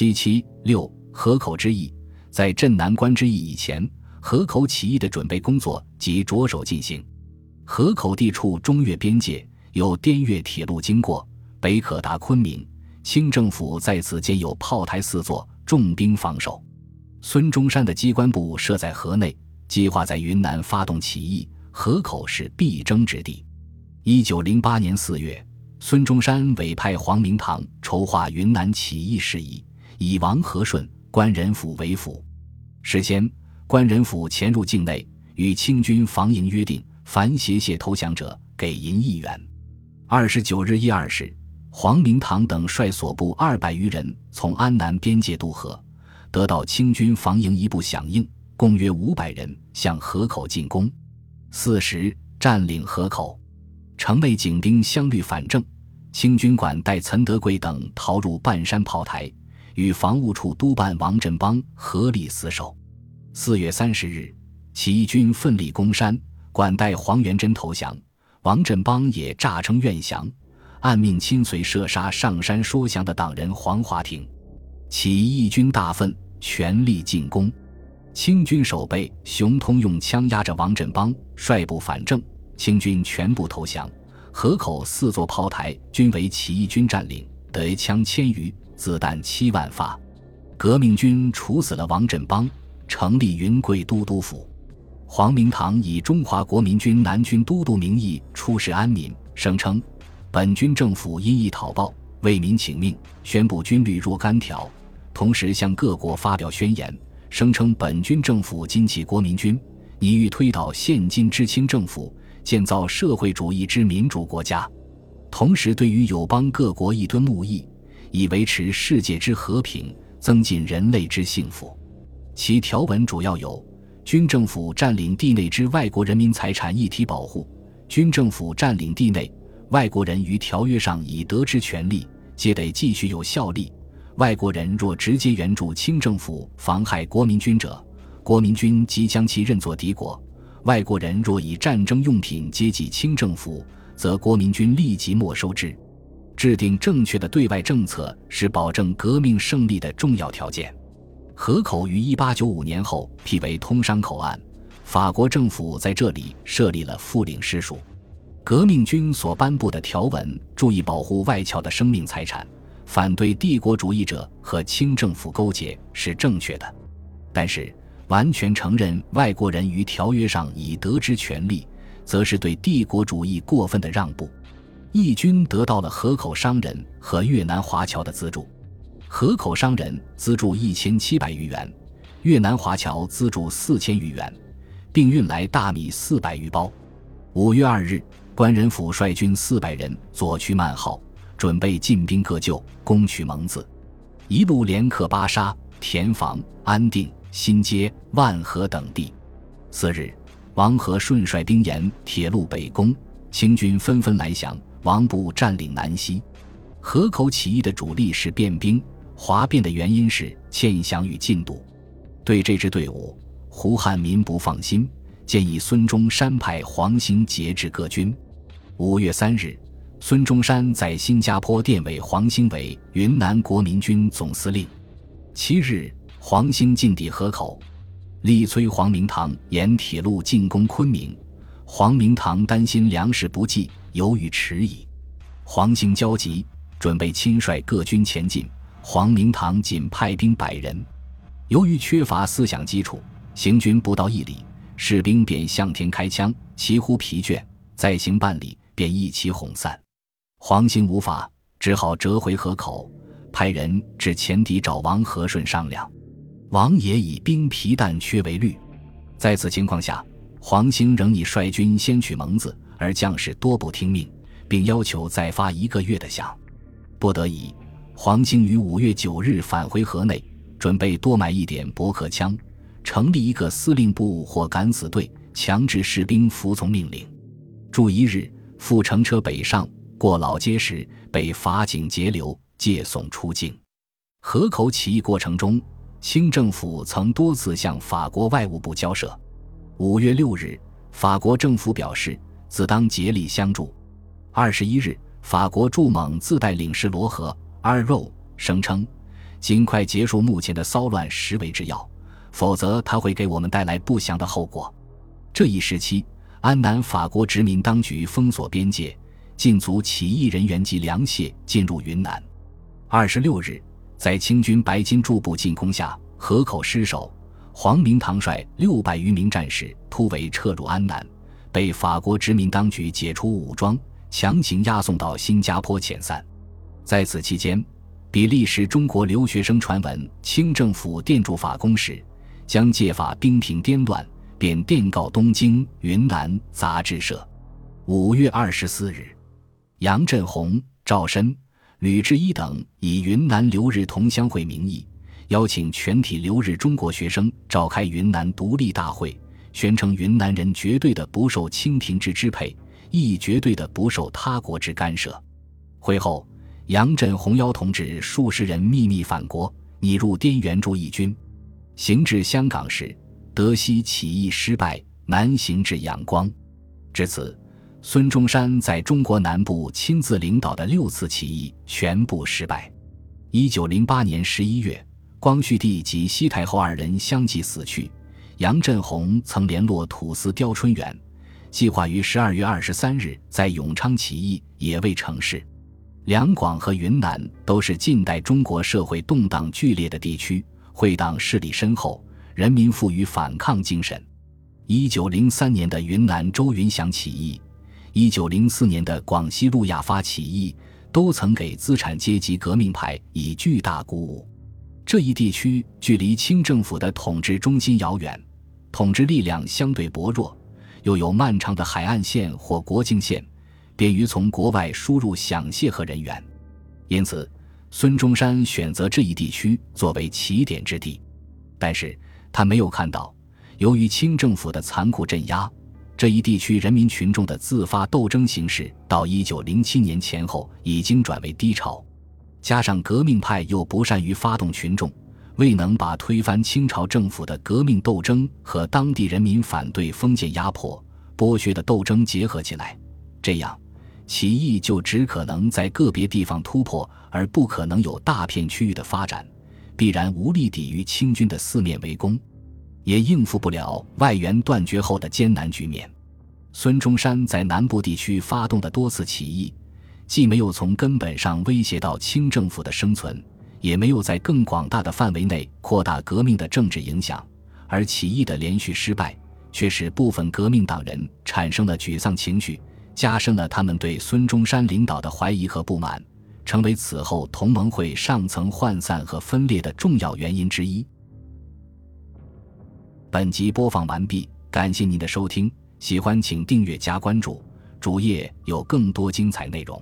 七七六河口之役，在镇南关之役以前，河口起义的准备工作即着手进行。河口地处中越边界，有滇越铁路经过，北可达昆明。清政府在此建有炮台四座，重兵防守。孙中山的机关部设在河内，计划在云南发动起义，河口是必争之地。一九零八年四月，孙中山委派黄明堂筹划云南起义事宜，以王和顺、关仁甫为辅。事先，关仁甫潜入境内，与清军防营约定，凡携械投降者，给银一元。二十九日一二时。黄明堂等率所部二百余人从安南边界渡河，得到清军防营一部响应，共约五百人向河口进攻。四时占领河口，城内警兵相率反正，清军管带岑德贵等逃入半山炮台，与防务处督办王振邦合力死守。四月三十日，起义军奋力攻山，管带黄元贞投降，王振邦也诈称愿降。暗命亲随射杀上山说降的党人黄华庭，起义军大愤，全力进攻。清军守备熊通用枪压着王振邦，率部反正，清军全部投降。河口四座炮台均为起义军占领，得枪千余，子弹七万发。革命军处死了王振邦，成立云贵都督府。黄明堂以中华国民军南军都督名义出使安民，声称。本军政府因意讨报，为民请命，宣布军律若干条，同时向各国发表宣言，声称本军政府今起国民军，拟欲推倒现今之清政府，建造社会主义之民主国家。同时，对于友邦各国一敦睦义，以维持世界之和平，增进人类之幸福。其条文主要有：军政府占领地内之外国人民财产一体保护；军政府占领地内。外国人于条约上已得之权利，皆得继续有效力。外国人若直接援助清政府，妨害国民军者，国民军即将其认作敌国。外国人若以战争用品接济清政府，则国民军立即没收之。制定正确的对外政策是保证革命胜利的重要条件。河口于一八九五年后辟为通商口岸，法国政府在这里设立了副领事署。革命军所颁布的条文注意保护外侨的生命财产，反对帝国主义者和清政府勾结是正确的，但是完全承认外国人于条约上已得之权利，则是对帝国主义过分的让步。义军得到了河口商人和越南华侨的资助，河口商人资助一千七百余元，越南华侨资助四千余元，并运来大米四百余包。五月二日。关仁甫率军四百人左驱曼号，准备进兵各旧，攻取蒙自，一路连克巴沙、田房、安定、新街、万和等地。次日，王和顺率兵沿铁路北攻，清军纷纷来降，王部占领南溪。河口起义的主力是便兵，哗变的原因是欠饷与进度。对这支队伍，胡汉民不放心，建议孙中山派黄兴节制各军。五月三日，孙中山在新加坡电委黄兴为云南国民军总司令。七日，黄兴进抵河口，力催黄明堂沿铁路进攻昆明。黄明堂担心粮食不济，犹豫迟疑。黄兴焦急，准备亲率各军前进。黄明堂仅派兵百人，由于缺乏思想基础，行军不到一里，士兵便向天开枪，齐呼疲倦。再行半里。便一起哄散，黄兴无法，只好折回河口，派人至前敌找王和顺商量。王也以兵疲弹缺为虑，在此情况下，黄兴仍以率军先取蒙自，而将士多不听命，并要求再发一个月的饷。不得已，黄兴于五月九日返回河内，准备多买一点驳壳枪，成立一个司令部或敢死队，强制士兵服从命令。住一日。复乘车北上，过老街时被法警截留，借送出境。河口起义过程中，清政府曾多次向法国外务部交涉。五月六日，法国政府表示自当竭力相助。二十一日，法国驻蒙自带领事罗和 a r r o 声称，尽快结束目前的骚乱实为之要，否则它会给我们带来不祥的后果。这一时期，安南法国殖民当局封锁边界，禁足起义人员及粮械进入云南。二十六日，在清军白金驻部进攻下，河口失守，黄明堂率六百余名战士突围撤入安南，被法国殖民当局解除武装，强行押送到新加坡遣散。在此期间，比利时中国留学生传闻清政府电铸法公使，将借法兵平滇乱，便电告东京、云南杂志社。五月二十四日，杨振宏、赵申、吕志一等以云南留日同乡会名义，邀请全体留日中国学生召开云南独立大会，宣称云南人绝对的不受清廷之支配，亦绝对的不受他国之干涉。会后。杨振洪邀同志数十人秘密返国，拟入滇援助义军。行至香港时，德西起义失败，南行至仰光。至此，孙中山在中国南部亲自领导的六次起义全部失败。一九零八年十一月，光绪帝及西太后二人相继死去。杨振宏曾联络土司刁春元，计划于十二月二十三日在永昌起义，也未成事。两广和云南都是近代中国社会动荡剧烈的地区，会党势力深厚，人民富于反抗精神。一九零三年的云南周云祥起义，一九零四年的广西路亚发起义，都曾给资产阶级革命派以巨大鼓舞。这一地区距离清政府的统治中心遥远，统治力量相对薄弱，又有漫长的海岸线或国境线。便于从国外输入饷械和人员，因此孙中山选择这一地区作为起点之地。但是他没有看到，由于清政府的残酷镇压，这一地区人民群众的自发斗争形势到一九零七年前后已经转为低潮，加上革命派又不善于发动群众，未能把推翻清朝政府的革命斗争和当地人民反对封建压迫、剥削的斗争结合起来，这样。起义就只可能在个别地方突破，而不可能有大片区域的发展，必然无力抵御清军的四面围攻，也应付不了外援断绝后的艰难局面。孙中山在南部地区发动的多次起义，既没有从根本上威胁到清政府的生存，也没有在更广大的范围内扩大革命的政治影响，而起义的连续失败，却使部分革命党人产生了沮丧情绪。加深了他们对孙中山领导的怀疑和不满，成为此后同盟会上层涣散和分裂的重要原因之一。本集播放完毕，感谢您的收听，喜欢请订阅加关注，主页有更多精彩内容。